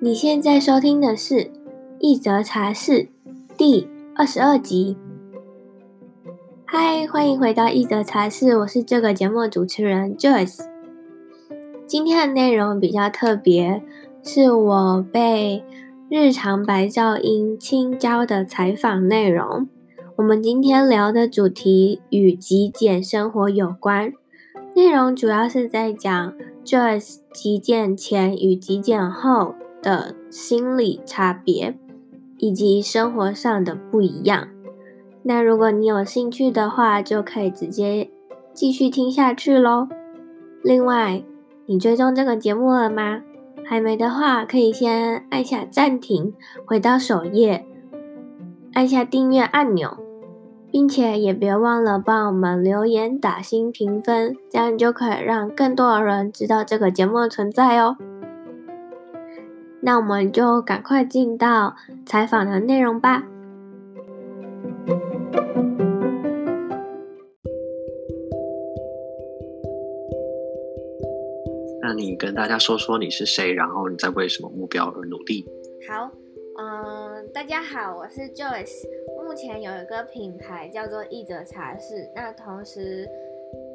你现在收听的是《一则茶室》第二十二集。嗨，欢迎回到《一则茶室》，我是这个节目主持人 Joyce。今天的内容比较特别，是我被日常白噪音青椒的采访内容。我们今天聊的主题与极简生活有关，内容主要是在讲 Joyce 极简前与极简后。的心理差别以及生活上的不一样。那如果你有兴趣的话，就可以直接继续听下去喽。另外，你追踪这个节目了吗？还没的话，可以先按下暂停，回到首页，按下订阅按钮，并且也别忘了帮我们留言、打星、评分，这样就可以让更多的人知道这个节目的存在哦。那我们就赶快进到采访的内容吧。那你跟大家说说你是谁，然后你在为什么目标而努力？好，嗯、呃，大家好，我是 Joyce，目前有一个品牌叫做一则茶室，那同时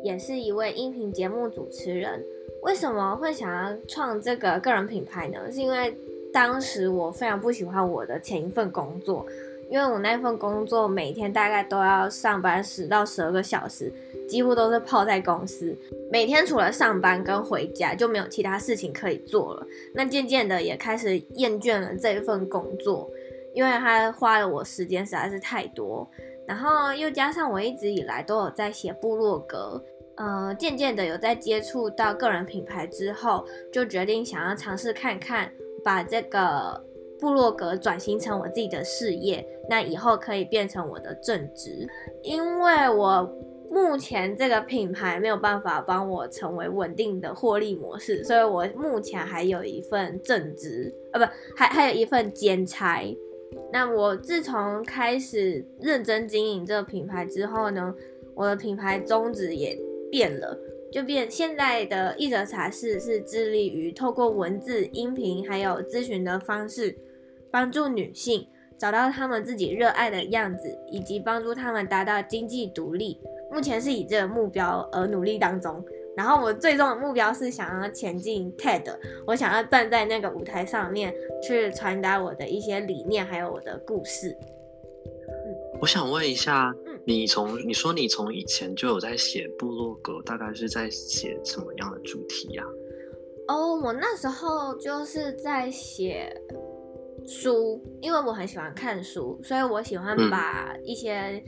也是一位音频节目主持人。为什么会想要创这个个人品牌呢？是因为当时我非常不喜欢我的前一份工作，因为我那份工作每天大概都要上班十到十二个小时，几乎都是泡在公司，每天除了上班跟回家就没有其他事情可以做了。那渐渐的也开始厌倦了这一份工作，因为他花了我时间实在是太多，然后又加上我一直以来都有在写部落格。呃，渐渐的有在接触到个人品牌之后，就决定想要尝试看看，把这个部落格转型成我自己的事业，那以后可以变成我的正职。因为我目前这个品牌没有办法帮我成为稳定的获利模式，所以我目前还有一份正职，呃，不，还还有一份兼差。那我自从开始认真经营这个品牌之后呢，我的品牌宗旨也。变了，就变。现在的一则茶室是致力于透过文字、音频还有咨询的方式，帮助女性找到她们自己热爱的样子，以及帮助她们达到经济独立。目前是以这个目标而努力当中。然后我最终的目标是想要前进 TED，我想要站在那个舞台上面去传达我的一些理念，还有我的故事。嗯，我想问一下。你从你说你从以前就有在写部落格，大概是在写什么样的主题呀？哦，我那时候就是在写书，因为我很喜欢看书，所以我喜欢把一些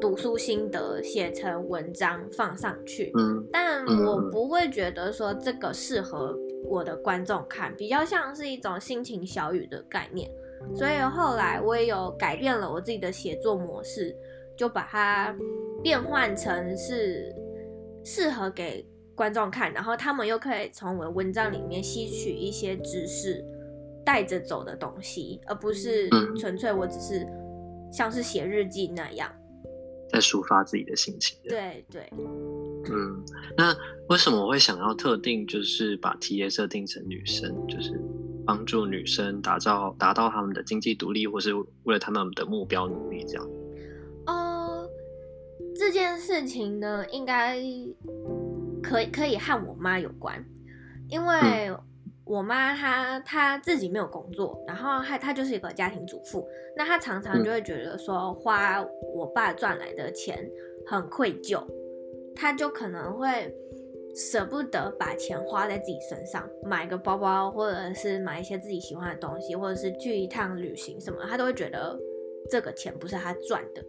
读书心得写成文章放上去。嗯，但我不会觉得说这个适合我的观众看，比较像是一种心情小语的概念。所以后来我也有改变了我自己的写作模式。就把它变换成是适合给观众看，然后他们又可以从我的文章里面吸取一些知识，带着走的东西，而不是纯粹我只是像是写日记那样，在抒发自己的心情。对对，嗯，那为什么我会想要特定就是把 TA 设定成女生，就是帮助女生打造达到他们的经济独立，或是为了他们的目标努力这样？这件事情呢，应该可以可以和我妈有关，因为我妈她她自己没有工作，然后她她就是一个家庭主妇，那她常常就会觉得说花我爸赚来的钱很愧疚，她就可能会舍不得把钱花在自己身上，买个包包，或者是买一些自己喜欢的东西，或者是去一趟旅行什么，她都会觉得这个钱不是她赚的。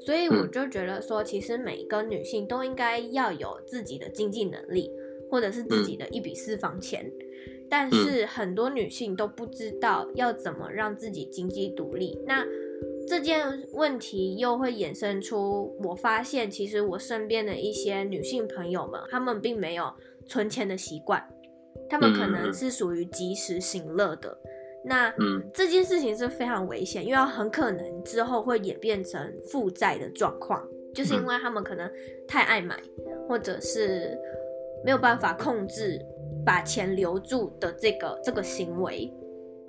所以我就觉得说，其实每一个女性都应该要有自己的经济能力，或者是自己的一笔私房钱。但是很多女性都不知道要怎么让自己经济独立。那这件问题又会衍生出，我发现其实我身边的一些女性朋友们，她们并没有存钱的习惯，她们可能是属于及时行乐的。那这件事情是非常危险，因为很可能之后会演变成负债的状况。就是因为他们可能太爱买，或者是没有办法控制把钱留住的这个这个行为。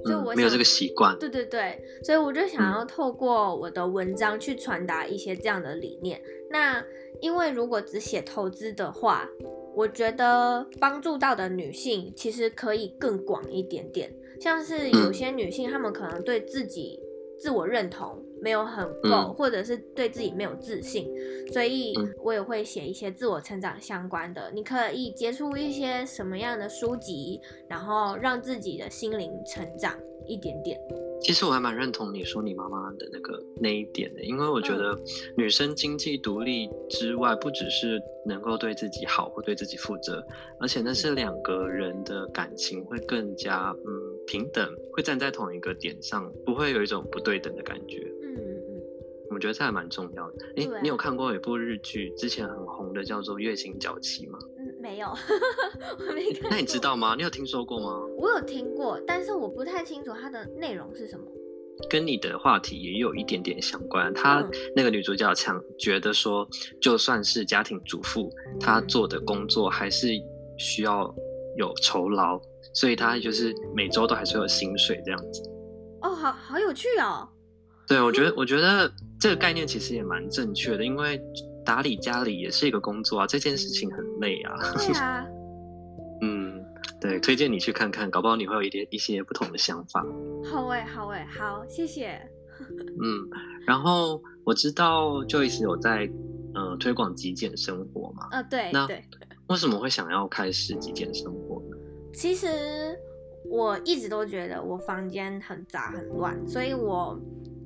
所以我、嗯、没有这个习惯。对对对，所以我就想要透过我的文章去传达一些这样的理念。嗯、那因为如果只写投资的话，我觉得帮助到的女性其实可以更广一点点。像是有些女性，她们可能对自己自我认同没有很够，嗯、或者是对自己没有自信，所以我也会写一些自我成长相关的。你可以接触一些什么样的书籍，然后让自己的心灵成长一点点。其实我还蛮认同你说你妈妈的那个那一点的，因为我觉得女生经济独立之外，不只是能够对自己好或对自己负责，而且那是两个人的感情会更加嗯。平等会站在同一个点上，不会有一种不对等的感觉。我觉得这还蛮重要的。哎、你有看过一部日剧，之前很红的，叫做《月薪娇妻》吗？嗯，没有，我没看。那你知道吗？你有听说过吗？我有听过，但是我不太清楚它的内容是什么。跟你的话题也有一点点相关。她那个女主角强觉得说，就算是家庭主妇，她做的工作还是需要有酬劳。所以她就是每周都还是有薪水这样子，哦，好好有趣哦。对，我觉得我觉得这个概念其实也蛮正确的，因为打理家里也是一个工作啊，这件事情很累啊。对啊。嗯，对，推荐你去看看，搞不好你会有一点一些不同的想法。好诶，好诶，好，谢谢。嗯，然后我知道 Joyce 有在呃推广极简生活嘛？呃，对，那对，为什么会想要开始极简生活呢？其实我一直都觉得我房间很杂很乱，所以我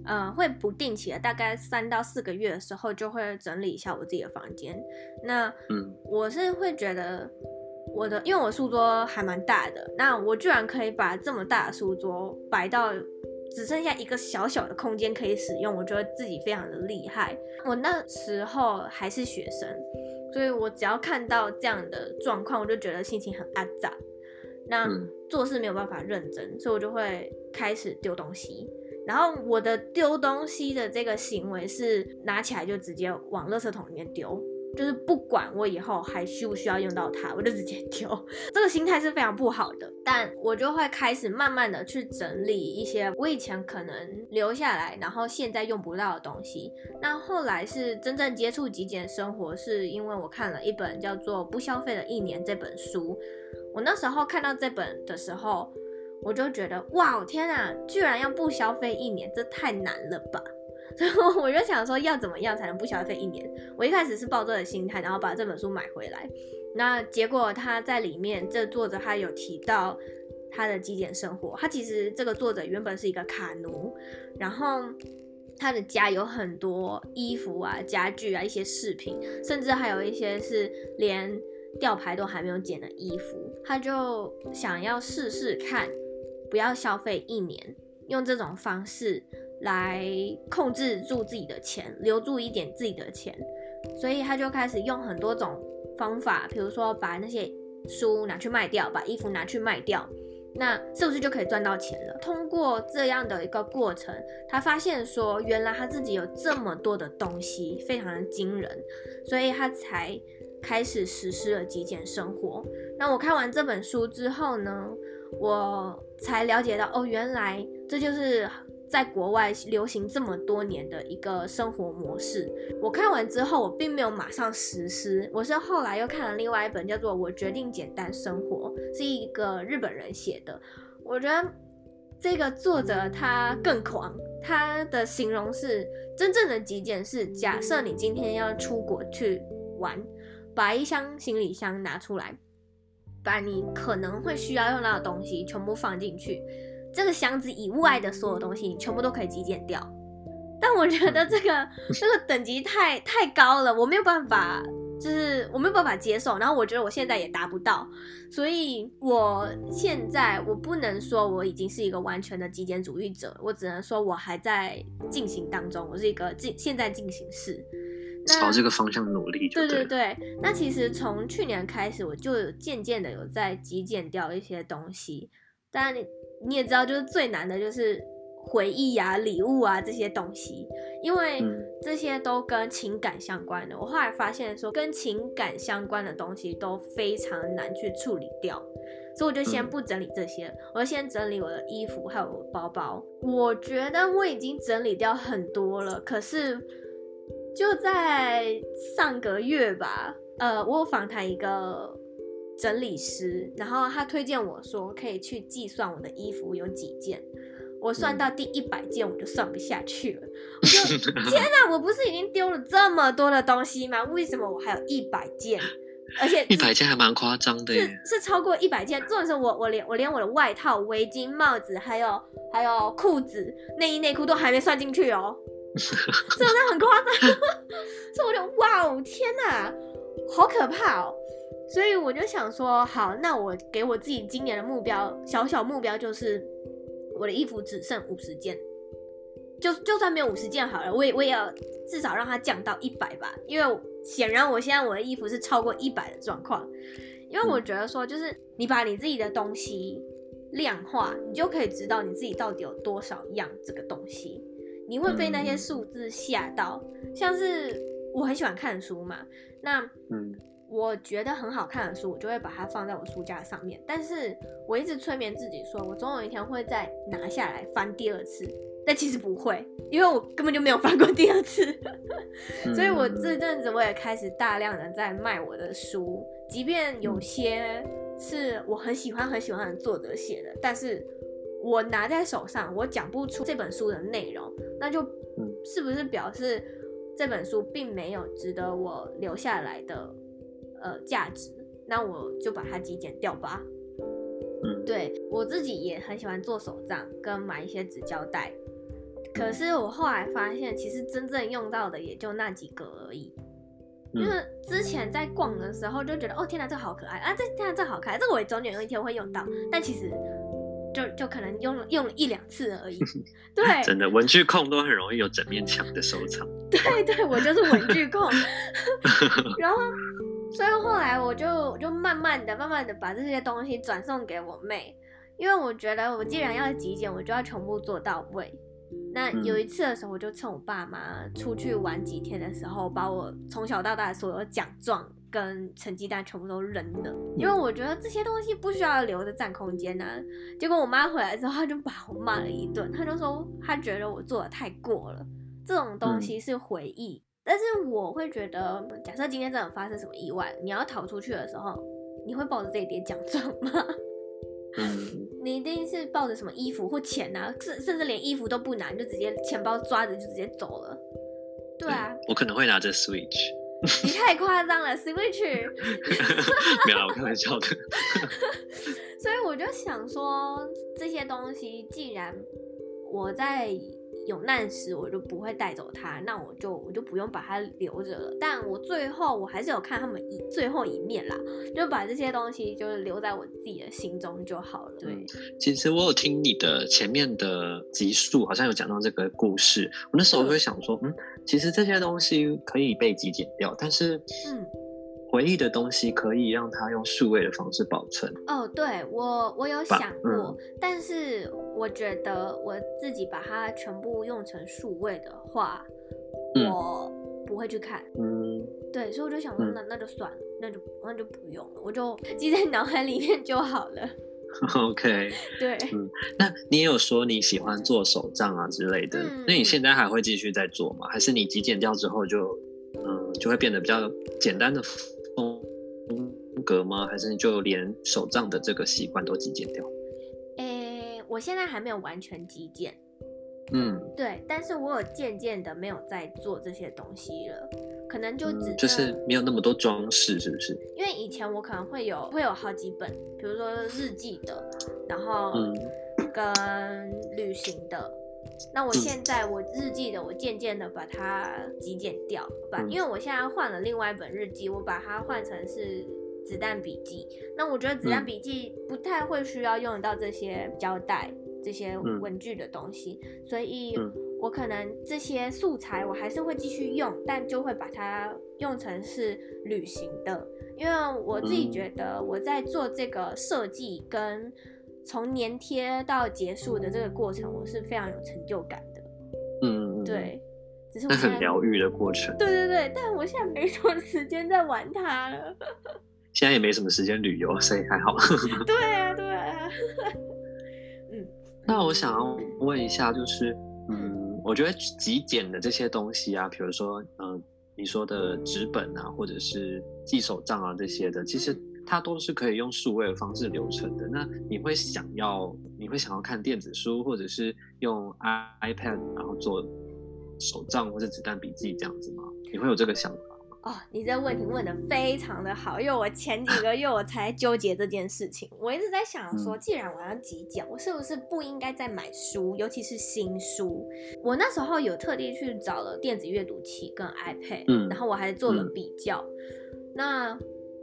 呃会不定期的，大概三到四个月的时候就会整理一下我自己的房间。那嗯，我是会觉得我的，因为我书桌还蛮大的，那我居然可以把这么大的书桌摆到只剩下一个小小的空间可以使用，我觉得自己非常的厉害。我那时候还是学生，所以我只要看到这样的状况，我就觉得心情很阿杂。那做事没有办法认真，所以我就会开始丢东西。然后我的丢东西的这个行为是拿起来就直接往垃圾桶里面丢。就是不管我以后还需不需要用到它，我就直接丢。这个心态是非常不好的，但我就会开始慢慢的去整理一些我以前可能留下来，然后现在用不到的东西。那后来是真正接触极简生活，是因为我看了一本叫做《不消费的一年》这本书。我那时候看到这本的时候，我就觉得哇，天啊，居然要不消费一年，这太难了吧！然后我就想说，要怎么样才能不消费一年？我一开始是抱着的心态，然后把这本书买回来。那结果他在里面，这作者他有提到他的极简生活。他其实这个作者原本是一个卡奴，然后他的家有很多衣服啊、家具啊、一些饰品，甚至还有一些是连吊牌都还没有剪的衣服。他就想要试试看，不要消费一年，用这种方式。来控制住自己的钱，留住一点自己的钱，所以他就开始用很多种方法，比如说把那些书拿去卖掉，把衣服拿去卖掉，那是不是就可以赚到钱了？通过这样的一个过程，他发现说，原来他自己有这么多的东西，非常的惊人，所以他才开始实施了极简生活。那我看完这本书之后呢，我才了解到，哦，原来这就是。在国外流行这么多年的一个生活模式，我看完之后，我并没有马上实施，我是后来又看了另外一本叫做《我决定简单生活》，是一个日本人写的。我觉得这个作者他更狂，他的形容是真正的极简是：假设你今天要出国去玩，把一箱行李箱拿出来，把你可能会需要用到的东西全部放进去。这个箱子以外的所有东西，你全部都可以极简掉。但我觉得这个这个等级太太高了，我没有办法，就是我没有办法接受。然后我觉得我现在也达不到，所以我现在我不能说我已经是一个完全的极简主义者，我只能说我还在进行当中，我是一个进现在进行式。朝这个方向努力对。对对对，那其实从去年开始，我就渐渐的有在极简掉一些东西，但。你也知道，就是最难的就是回忆啊、礼物啊这些东西，因为这些都跟情感相关的。我后来发现说，跟情感相关的东西都非常难去处理掉，所以我就先不整理这些，我就先整理我的衣服还有我的包包。我觉得我已经整理掉很多了，可是就在上个月吧，呃，我有访谈一个整理师，然后他推荐我说可以去计算我的衣服有几件。我算到第一百件，我就算不下去了。我就天哪，我不是已经丢了这么多的东西吗？为什么我还有一百件？而且一百件还蛮夸张的耶，是是超过一百件。重点是我我连我连我的外套、围巾、帽子，还有还有裤子、内衣、内裤都还没算进去哦，真的很夸张。所以我就哇哦，天哪，好可怕哦！所以我就想说，好，那我给我自己今年的目标，小小目标就是。我的衣服只剩五十件，就就算没有五十件好了，我也我也要至少让它降到一百吧，因为显然我现在我的衣服是超过一百的状况，因为我觉得说就是你把你自己的东西量化，你就可以知道你自己到底有多少样这个东西，你会被那些数字吓到，像是我很喜欢看书嘛，那嗯。我觉得很好看的书，我就会把它放在我书架上面。但是我一直催眠自己说，我总有一天会再拿下来翻第二次。但其实不会，因为我根本就没有翻过第二次。所以我这阵子我也开始大量的在卖我的书，即便有些是我很喜欢很喜欢的作者写的，但是我拿在手上，我讲不出这本书的内容，那就是不是表示这本书并没有值得我留下来的？呃，价值，那我就把它极简掉吧。嗯，对，我自己也很喜欢做手账跟买一些纸胶带，可是我后来发现，其实真正用到的也就那几个而已。因为之前在逛的时候就觉得，哦天哪，这好可爱啊！这天哪，这好可爱，这个我也总有一天会用到，但其实就就可能用了用了一两次而已。对，真的文具控都很容易有整面墙的收藏。对对，我就是文具控，然后。所以后来我就就慢慢的、慢慢的把这些东西转送给我妹，因为我觉得我既然要极简，我就要全部做到位。那有一次的时候，我就趁我爸妈出去玩几天的时候，把我从小到大所有奖状跟成绩单全部都扔了，因为我觉得这些东西不需要留着占空间啊。结果我妈回来之后，她就把我骂了一顿，她就说她觉得我做的太过了，这种东西是回忆。但是我会觉得，假设今天真的发生什么意外，你要逃出去的时候，你会抱着这一叠奖状吗？嗯，你一定是抱着什么衣服或钱啊，甚甚至连衣服都不拿，就直接钱包抓着就直接走了。对啊，我可能会拿着 Switch。你太夸张了，Switch。没有，我开玩笑的。所以我就想说，这些东西既然我在。有难时我就不会带走它，那我就我就不用把它留着了。但我最后我还是有看他们一最后一面啦，就把这些东西就是留在我自己的心中就好了。对，其实我有听你的前面的集数，好像有讲到这个故事。我那时候就会想说，嗯，其实这些东西可以被极简掉，但是，嗯，回忆的东西可以让它用数位的方式保存。哦，对，我我有想过，嗯，但是。我觉得我自己把它全部用成数位的话，嗯，我不会去看。嗯，对，所以我就想说，那那就算了，那就那就不用了，我就记在脑海里面就好了。OK，对，嗯，那你也有说你喜欢做手账啊之类的，嗯，那你现在还会继续在做吗？还是你极简掉之后就嗯就会变得比较简单的风格吗？还是你就连手账的这个习惯都极简掉？诶我现在还没有完全极简，嗯，对，但是我有渐渐的没有在做这些东西了，可能就只、嗯、就是没有那么多装饰，是不是？因为以前我可能会有会有好几本，比如说日记的，然后跟旅行的。嗯、那我现在我日记的，我渐渐的把它极简掉，把、嗯，因为我现在换了另外一本日记，我把它换成是。子弹笔记，那我觉得子弹笔记不太会需要用到这些胶带、这些文具的东西，所以我可能这些素材我还是会继续用，但就会把它用成是旅行的，因为我自己觉得我在做这个设计跟从粘贴到结束的这个过程，我是非常有成就感的。嗯，对，只是那很疗愈的过程。对对对，但我现在没什么时间在玩它了。现在也没什么时间旅游，所以还好。对啊，对啊。嗯，那我想要问一下，就是，嗯，我觉得极简的这些东西啊，比如说，嗯、呃，你说的纸本啊，或者是记手账啊这些的，其实它都是可以用数位的方式留存的。那你会想要，你会想要看电子书，或者是用 iPad 然后做手账或者子弹笔记这样子吗？你会有这个想法？哦，你这问题问的非常的好，因为我前几个月我才纠结这件事情。我一直在想说，既然我要极简，我是不是不应该再买书，尤其是新书？我那时候有特地去找了电子阅读器跟 iPad，嗯，然后我还做了比较。嗯，那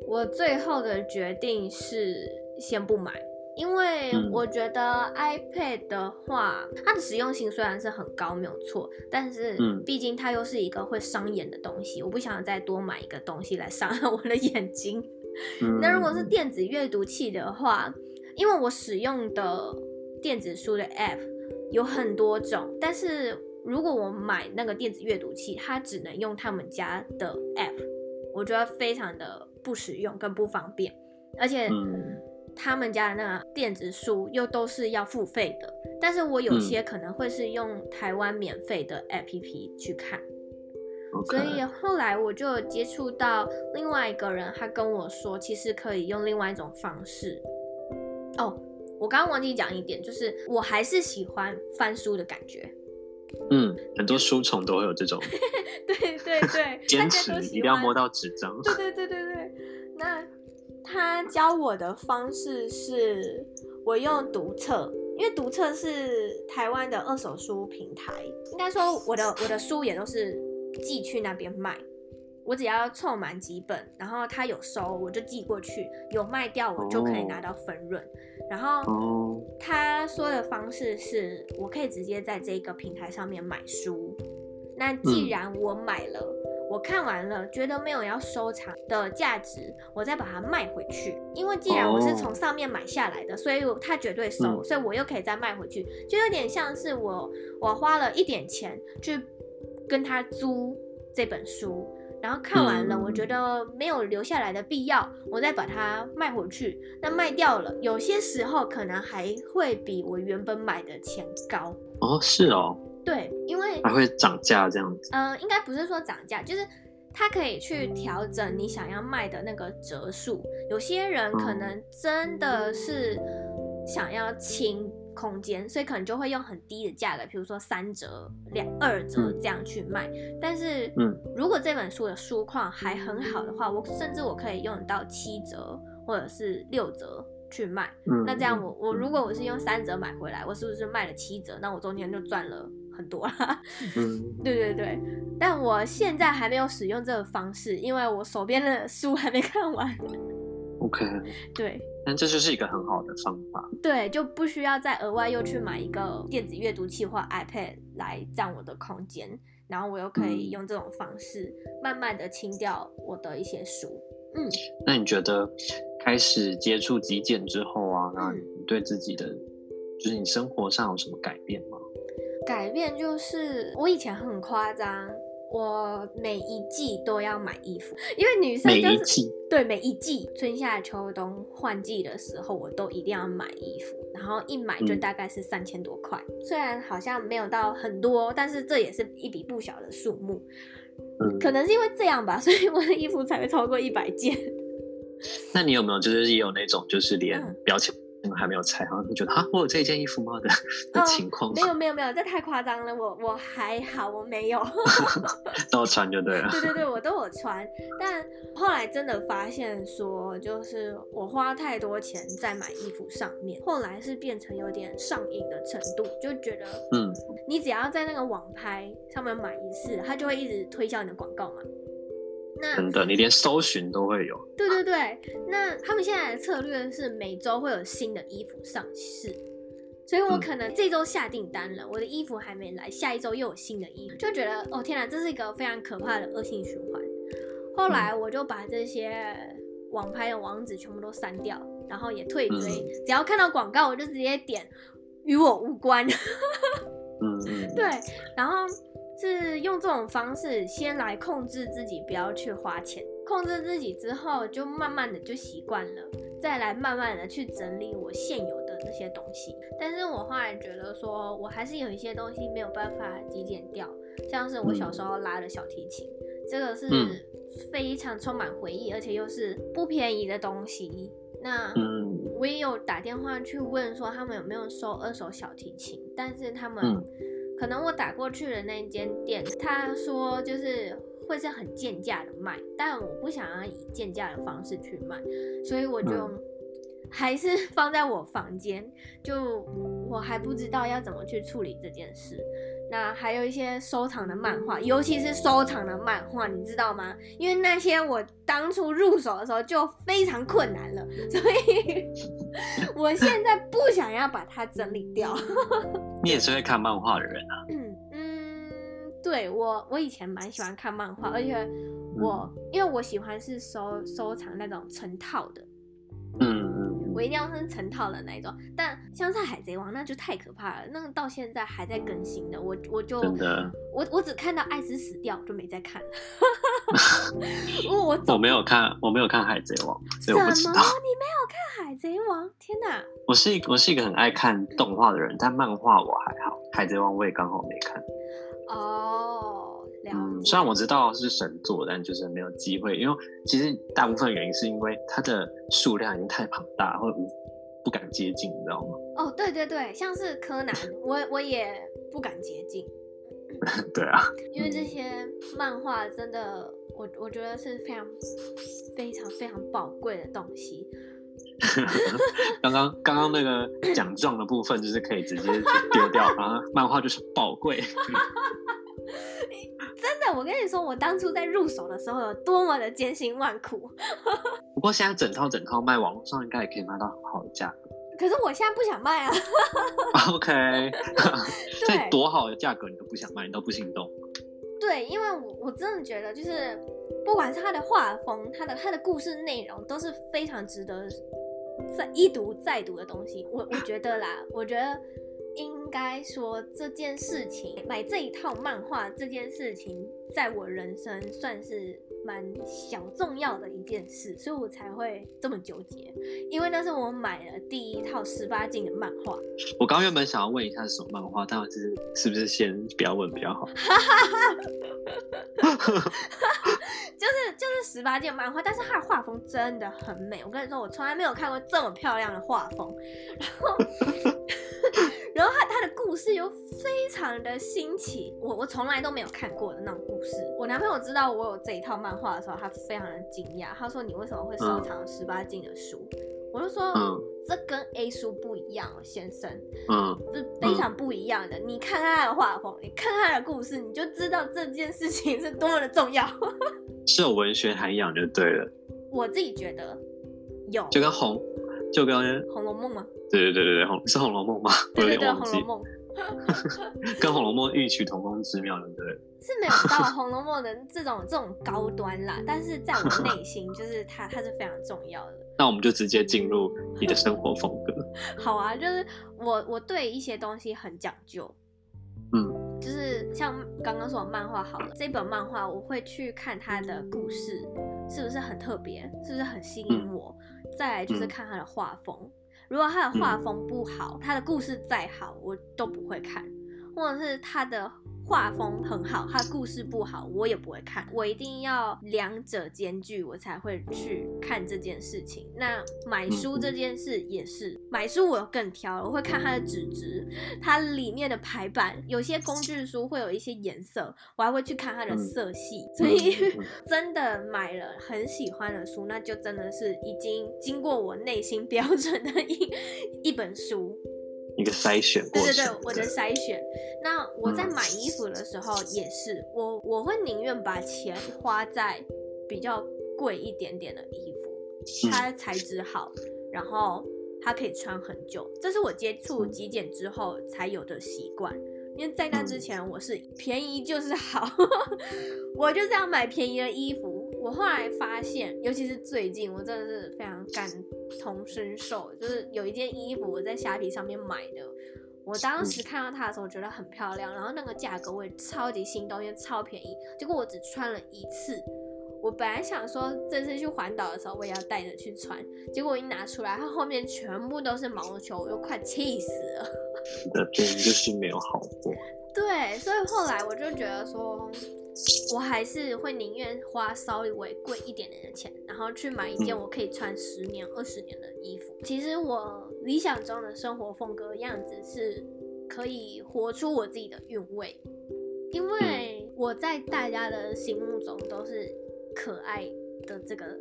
我最后的决定是先不买。因为我觉得 iPad 的话，它的实用性虽然是很高，没有错，但是毕竟它又是一个会伤眼的东西，我不想再多买一个东西来伤害 我的眼睛。那如果是电子阅读器的话，因为我使用的电子书的 App 有很多种，但是如果我买那个电子阅读器，它只能用他们家的 App，我觉得非常的不实用跟不方便，而且。他们家的那个电子书又都是要付费的，但是我有些可能会是用台湾免费的 APP 去看，嗯、所以后来我就接触到另外一个人，他跟我说，其实可以用另外一种方式。哦，我刚刚忘记讲一点，就是我还是喜欢翻书的感觉。嗯，很多书虫都会有这种，对对对，坚持一定要摸到纸张。对对对对对，那。他教我的方式是，我用读册，因为读册是台湾的二手书平台，应该说我的我的书也都是寄去那边卖，我只要凑满几本，然后他有收我就寄过去，有卖掉我就可以拿到分润。然后他说的方式是我可以直接在这个平台上面买书，那既然我买了。我看完了，觉得没有要收藏的价值，我再把它卖回去。因为既然我是从上面买下来的，所以它绝对收，嗯，所以我又可以再卖回去，就有点像是我我花了一点钱去跟他租这本书，然后看完了，我觉得没有留下来的必要，我再把它卖回去。那卖掉了，有些时候可能还会比我原本买的钱高。哦，是哦。对，因为还会涨价这样子。嗯、呃，应该不是说涨价，就是它可以去调整你想要卖的那个折数。有些人可能真的是想要清空间，所以可能就会用很低的价格，比如说三折、两二折这样去卖。嗯、但是，嗯，如果这本书的书况还很好的话，我甚至我可以用到七折或者是六折去卖。嗯、那这样我我如果我是用三折买回来，我是不是卖了七折？那我中间就赚了。很多啊，嗯，对对对，但我现在还没有使用这个方式，因为我手边的书还没看完。OK，对，但这就是一个很好的方法。对，就不需要再额外又去买一个电子阅读器或 iPad 来占我的空间，然后我又可以用这种方式慢慢的清掉我的一些书。嗯，那你觉得开始接触极简之后啊，那你对自己的，嗯，就是你生活上有什么改变吗？改变就是我以前很夸张，我每一季都要买衣服，因为女生就是对每一季春夏秋冬换季的时候，我都一定要买衣服，然后一买就大概是三千多块，嗯，虽然好像没有到很多，但是这也是一笔不小的数目，嗯，可能是因为这样吧，所以我的衣服才会超过一百件。那你有没有就是也有那种就是连标签？还没有拆，然后你觉得啊，我有这件衣服吗的 的情况？没有没有没有，这太夸张了。我我还好，我没有，都穿就对了。对对对，我都有穿。但后来真的发现说，就是我花太多钱在买衣服上面，后来是变成有点上瘾的程度，就觉得嗯，你只要在那个网拍上面买一次，它就会一直推销你的广告嘛。那真的，你连搜寻都会有。对对对，那他们现在的策略是每周会有新的衣服上市，所以我可能这周下订单了，嗯，我的衣服还没来，下一周又有新的衣服，就觉得哦天哪，这是一个非常可怕的恶性循环。后来我就把这些网拍的网址全部都删掉，然后也退追，嗯、只要看到广告我就直接点，与我无关。嗯嗯，对，然后是用这种方式先来控制自己，不要去花钱。控制自己之后，就慢慢的就习惯了，再来慢慢的去整理我现有的那些东西。但是我后来觉得说，我还是有一些东西没有办法极简掉，像是我小时候拉的小提琴，嗯、这个是非常充满回忆，而且又是不便宜的东西。那我也有打电话去问说他们有没有收二手小提琴，但是他们、嗯、可能我打过去的那间店，他说就是。会是很贱价的卖，但我不想要以贱价的方式去卖，所以我就 还是放在我房间，就我还不知道要怎么去处理这件事。那还有一些收藏的漫画，尤其是收藏的漫画，你知道吗？因为那些我当初入手的时候就非常困难了，所以 我现在不想要把它整理掉。你也是会看漫画的人啊？嗯对我，我以前蛮喜欢看漫画，而且我、嗯、因为我喜欢是收收藏那种成套的，嗯嗯，我一定要是成套的那一种。但像是海贼王，那就太可怕了，那个到现在还在更新的，我我就我我只看到艾斯死掉就没再看 了。我我没有看，我没有看海贼王，所以我不知道。什么？你没有看海贼王？天哪！我是一我是一个很爱看动画的人，但漫画我还好，海贼王我也刚好没看。哦，虽然我知道是神作，但就是没有机会，因为其实大部分原因是因为它的数量已经太庞大，会无不敢接近，你知道吗？哦，对对对，像是柯南，我我也不敢接近。对啊，因为这些漫画真的，我我觉得是非常非常非常宝贵的东西。刚刚刚刚那个奖状的部分，就是可以直接丢掉，然后漫画就是宝贵。我跟你说，我当初在入手的时候有多么的艰辛万苦。不过现在整套整套卖，网络上应该也可以卖到很好的价格。可是我现在不想卖啊。OK，所以多好的价格你都不想卖，你都不心动。对，因为我我真的觉得，就是不管是他的画风，他的他的故事内容，都是非常值得。再一读再读的东西，我我觉得啦，我觉得应该说这件事情，买这一套漫画这件事情，在我人生算是蛮小重要的一件事，所以我才会这么纠结，因为那是我买了第一套十八禁的漫画。我刚原本想要问一下是什么漫画，但是是不是先不要问比较好？就是就是十八禁漫画，但是它的画风真的很美。我跟你说，我从来没有看过这么漂亮的画风，然后。然后他他的故事又非常的新奇，我我从来都没有看过的那种故事。我男朋友知道我有这一套漫画的时候，他非常的惊讶，他说：“你为什么会收藏十八禁的书？”嗯、我就说：“嗯、这跟 A 书不一样哦，先生，嗯，是非常不一样的。嗯、你看他的画风，你看他的故事，你就知道这件事情是多么的重要，是有文学涵养就对了。我自己觉得有，就跟红，就跟《红楼梦》吗？对对对对对，红是《红楼梦》吗？对对对，《红楼梦》跟《红楼梦》异曲同工之妙对不，对。是没有到《红楼梦》的这种这种高端啦，但是在我内心，就是它它是非常重要的。那我们就直接进入你的生活风格。好啊，就是我我对一些东西很讲究，嗯，就是像刚刚说的漫画好了，这本漫画我会去看它的故事是不是很特别，是不是很吸引我，嗯、再来就是看它的画风。如果他的画风不好，他的故事再好，我都不会看，或者是他的。画风很好，它故事不好，我也不会看。我一定要两者兼具，我才会去看这件事情。那买书这件事也是，买书我更挑，我会看它的纸质，它里面的排版。有些工具书会有一些颜色，我还会去看它的色系。所以 真的买了很喜欢的书，那就真的是已经经过我内心标准的一 一本书。一个筛选过，对对对，我的筛选。那我在买衣服的时候也是，我我会宁愿把钱花在比较贵一点点的衣服，它的材质好，然后它可以穿很久。这是我接触极简之后才有的习惯，因为在那之前我是便宜就是好，我就是要买便宜的衣服。我后来发现，尤其是最近，我真的是非常感同身受。就是有一件衣服我在虾皮上面买的，我当时看到它的时候觉得很漂亮，然后那个价格我也超级心动，因为超便宜。结果我只穿了一次。我本来想说这次去环岛的时候我也要带着去穿，结果我一拿出来，它后面全部都是毛球，我又快气死了。是的，对，就是没有好货。对，所以后来我就觉得说，我还是会宁愿花稍微贵一点点的钱，然后去买一件我可以穿十年、二十年的衣服。其实我理想中的生活风格样子是可以活出我自己的韵味，因为我在大家的心目中都是。可爱的这个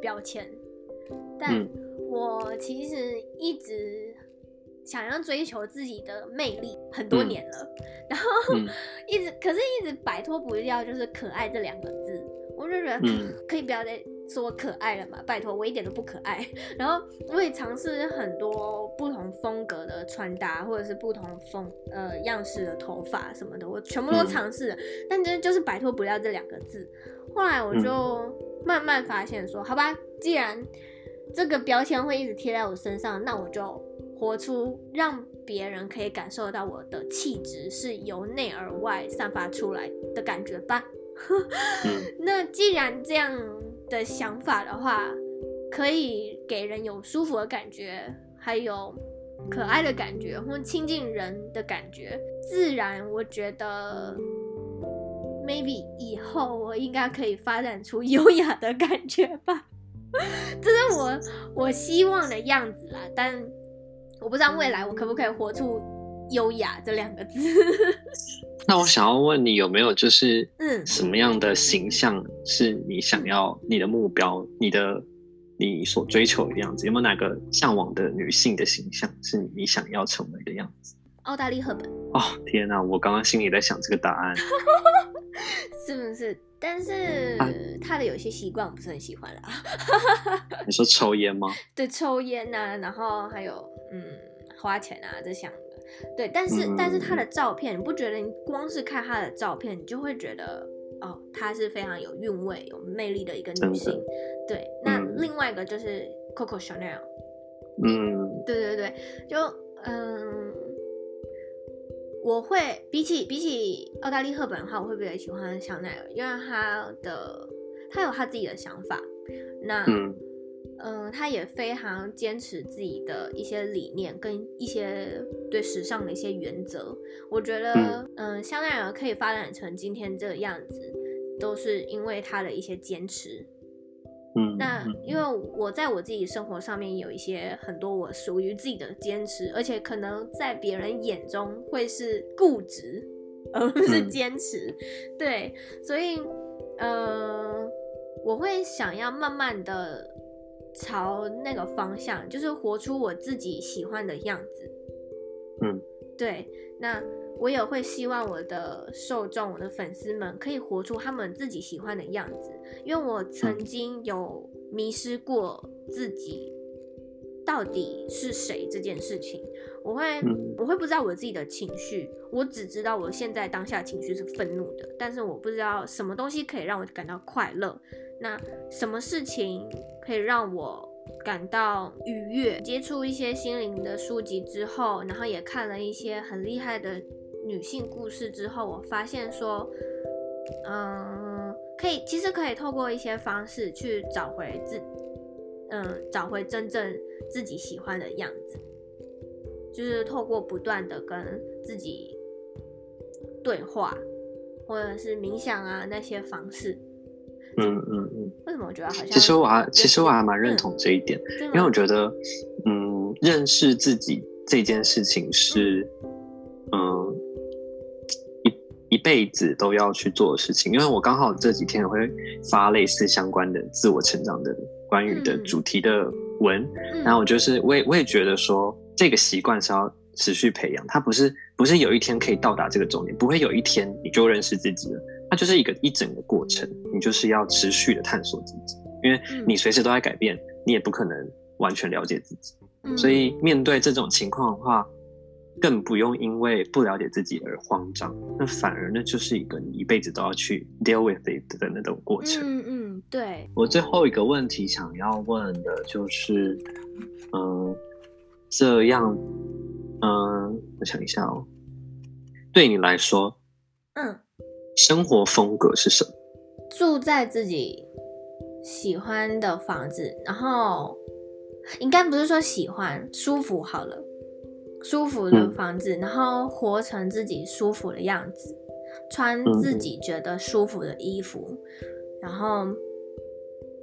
标签，但我其实一直想要追求自己的魅力很多年了，嗯、然 后一直可是一直摆脱不掉就是可爱这两个字，我就觉得 可以不要再说可爱了嘛，拜托我一点都不可爱。然后我也尝试很多不同风格的穿搭，或者是不同风呃样式的头发什么的，我全部都尝试了，嗯、但真就是摆脱不掉这两个字。后来我就慢慢发现说，好吧，既然这个标签会一直贴在我身上，那我就活出让别人可以感受到我的气质是由内而外散发出来的感觉吧。那既然这样的想法的话，可以给人有舒服的感觉，还有可爱的感觉，或亲近人的感觉，自然我觉得。maybe 以后我应该可以发展出 优雅的感觉吧，这是我我希望的样子啦。但我不知道未来我可不可以活出优雅这两个字。那我想要问你，有没有就是嗯什么样的形象是你想要你的目标，你的你所追求的样子？有没有哪个向往的女性的形象是你想要成为的样子？澳大利·赫本。哦天哪，我刚刚心里在想这个答案。是不是？但是他的有些习惯我不是很喜欢啦。你说抽烟吗？对，抽烟呐、啊，然后还有嗯，花钱啊这项的。对，但是、嗯、但是他的照片，你不觉得你光是看他的照片，你就会觉得哦，她是非常有韵味、有魅力的一个女性。对，那另外一个就是 Coco Chanel。嗯，对对对，就嗯。我会比起比起奥大利·赫本的话，我会比较喜欢香奈儿，因为她的她有她自己的想法，那嗯、呃，他也非常坚持自己的一些理念跟一些对时尚的一些原则。我觉得嗯、呃，香奈儿可以发展成今天这个样子，都是因为他的一些坚持。嗯，那因为我在我自己生活上面有一些很多我属于自己的坚持，而且可能在别人眼中会是固执，而不是坚持。嗯、对，所以呃，我会想要慢慢的朝那个方向，就是活出我自己喜欢的样子。嗯，对，那。我也会希望我的受众、我的粉丝们可以活出他们自己喜欢的样子，因为我曾经有迷失过自己到底是谁这件事情。我会，我会不知道我自己的情绪，我只知道我现在当下情绪是愤怒的，但是我不知道什么东西可以让我感到快乐。那什么事情可以让我感到愉悦？接触一些心灵的书籍之后，然后也看了一些很厉害的。女性故事之后，我发现说，嗯，可以，其实可以透过一些方式去找回自，嗯，找回真正自己喜欢的样子，就是透过不断的跟自己对话，或者是冥想啊那些方式。嗯嗯嗯。为什么我觉得好像？其实我还，其实我还蛮认同这一点，嗯、因为我觉得，嗯，认识自己这件事情是。嗯一辈子都要去做的事情，因为我刚好这几天也会发类似相关的自我成长的关于的主题的文，嗯、然后我就是我也我也觉得说这个习惯是要持续培养，它不是不是有一天可以到达这个终点，不会有一天你就认识自己了，它就是一个一整个过程，你就是要持续的探索自己，因为你随时都在改变，你也不可能完全了解自己，所以面对这种情况的话。更不用因为不了解自己而慌张，那反而那就是一个你一辈子都要去 deal with it 的那种过程。嗯嗯，对。我最后一个问题想要问的就是，嗯，这样，嗯，我想一下哦，对你来说，嗯，生活风格是什么？住在自己喜欢的房子，然后应该不是说喜欢，舒服好了。舒服的房子，嗯，然后活成自己舒服的样子，穿自己觉得舒服的衣服，嗯，然后，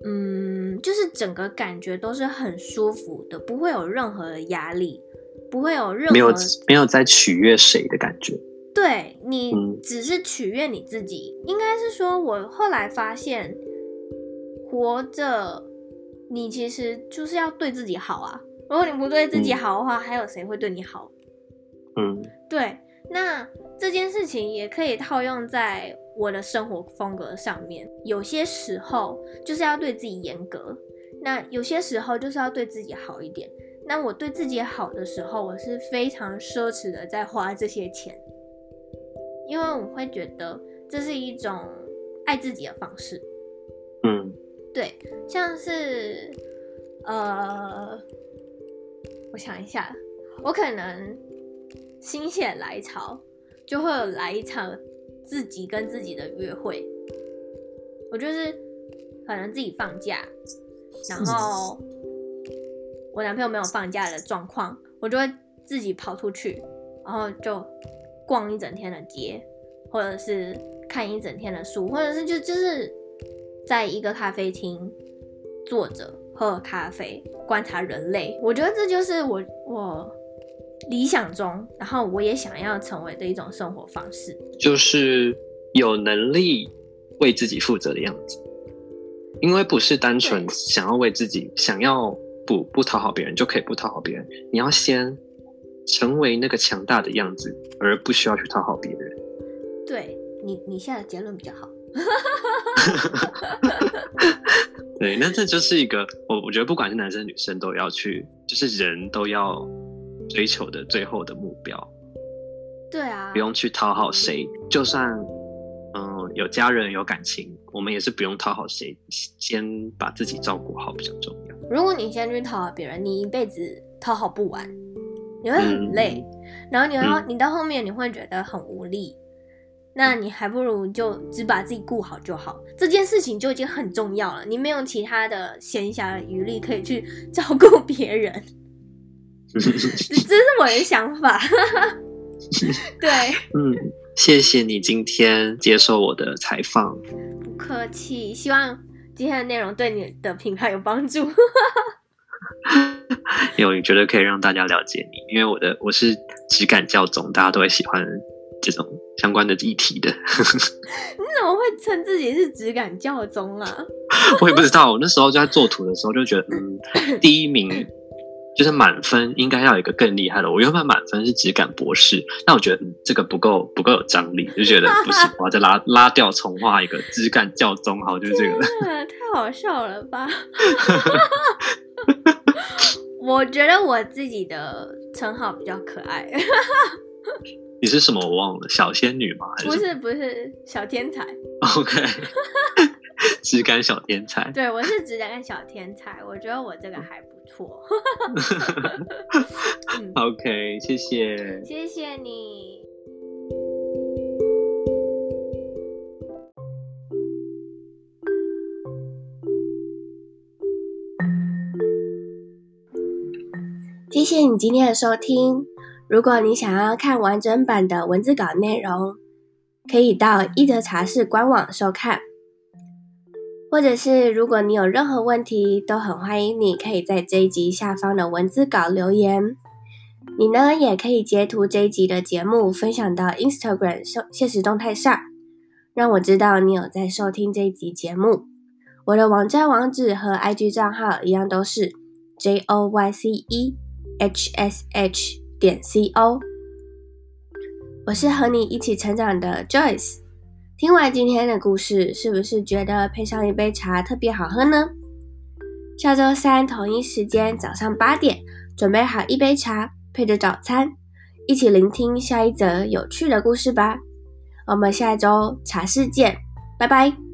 嗯，就是整个感觉都是很舒服的，不会有任何的压力，不会有任何没有没有在取悦谁的感觉。对，你只是取悦你自己，嗯，应该是说，我后来发现，活着，你其实就是要对自己好啊。如果你不对自己好的话，嗯，还有谁会对你好？嗯，对。那这件事情也可以套用在我的生活风格上面。有些时候就是要对自己严格，那有些时候就是要对自己好一点。那我对自己好的时候，我是非常奢侈的在花这些钱，因为我会觉得这是一种爱自己的方式。嗯，对，像是呃。我想一下，我可能心血来潮，就会有来一场自己跟自己的约会。我就是可能自己放假，然后我男朋友没有放假的状况，我就会自己跑出去，然后就逛一整天的街，或者是看一整天的书，或者是就就是在一个咖啡厅坐着。喝咖啡，观察人类，我觉得这就是我我理想中，然后我也想要成为的一种生活方式，就是有能力为自己负责的样子。因为不是单纯想要为自己，想要不不讨好别人就可以不讨好别人，你要先成为那个强大的样子，而不需要去讨好别人。对你，你现在的结论比较好。对，那这就是一个我我觉得不管是男生女生都要去，就是人都要追求的最后的目标。对啊，不用去讨好谁，就算嗯有家人有感情，我们也是不用讨好谁，先把自己照顾好比较重要。如果你先去讨好别人，你一辈子讨好不完，你会很累，嗯、然后你要、嗯、你到后面你会觉得很无力。那你还不如就只把自己顾好就好，这件事情就已经很重要了。你没有其他的闲暇余力可以去 照顾别人，这是我的想法。对，嗯，谢谢你今天接受我的采访。不客气，希望今天的内容对你的品牌有帮助。有，你觉得可以让大家了解你，因为我的我是质感教宗，大家都会喜欢这种相关的议题的，你怎么会称自己是质感教宗啊？我也不知道，我那时候就在做图的时候就觉得，嗯，第一名就是满分应该要有一个更厉害的。我原本满分是质感博士，但我觉得、嗯、这个不够不够有张力，就觉得不行，我要再拉拉掉重画一个质感教宗，好，就是这个。太好笑了吧？我觉得我自己的称号比较可爱。你是什么？我忘了，小仙女吗？不是不是小天才？OK，质感小天才。对，我是质感小天才，我觉得我这个还不错。嗯、OK，谢谢，谢谢你。谢谢你今天的收听。如果你想要看完整版的文字稿内容，可以到一德茶室官网收看，或者是如果你有任何问题，都很欢迎你可以在这一集下方的文字稿留言。你呢，也可以截图这一集的节目分享到 Instagram 限时动态上，让我知道你有在收听这一集节目。我的网站网址和 IG 账号一样，都是 J O Y C E H S H。点 C O，我是和你一起成长的 Joyce。听完今天的故事，是不是觉得配上一杯茶特别好喝呢？下周三同一时间早上八点，准备好一杯茶，配着早餐，一起聆听下一则有趣的故事吧。我们下周茶室见，拜拜。